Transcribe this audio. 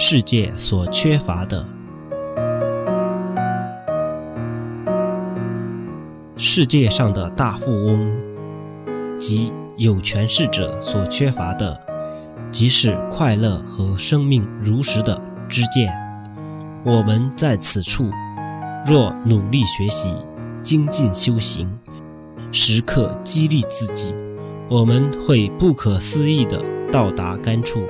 世界所缺乏的。世界上的大富翁即有权势者所缺乏的即是快乐和生命如实的知见。我们在此处若努力学习精进修行时刻激励自己我们会不可思议的到达甘处。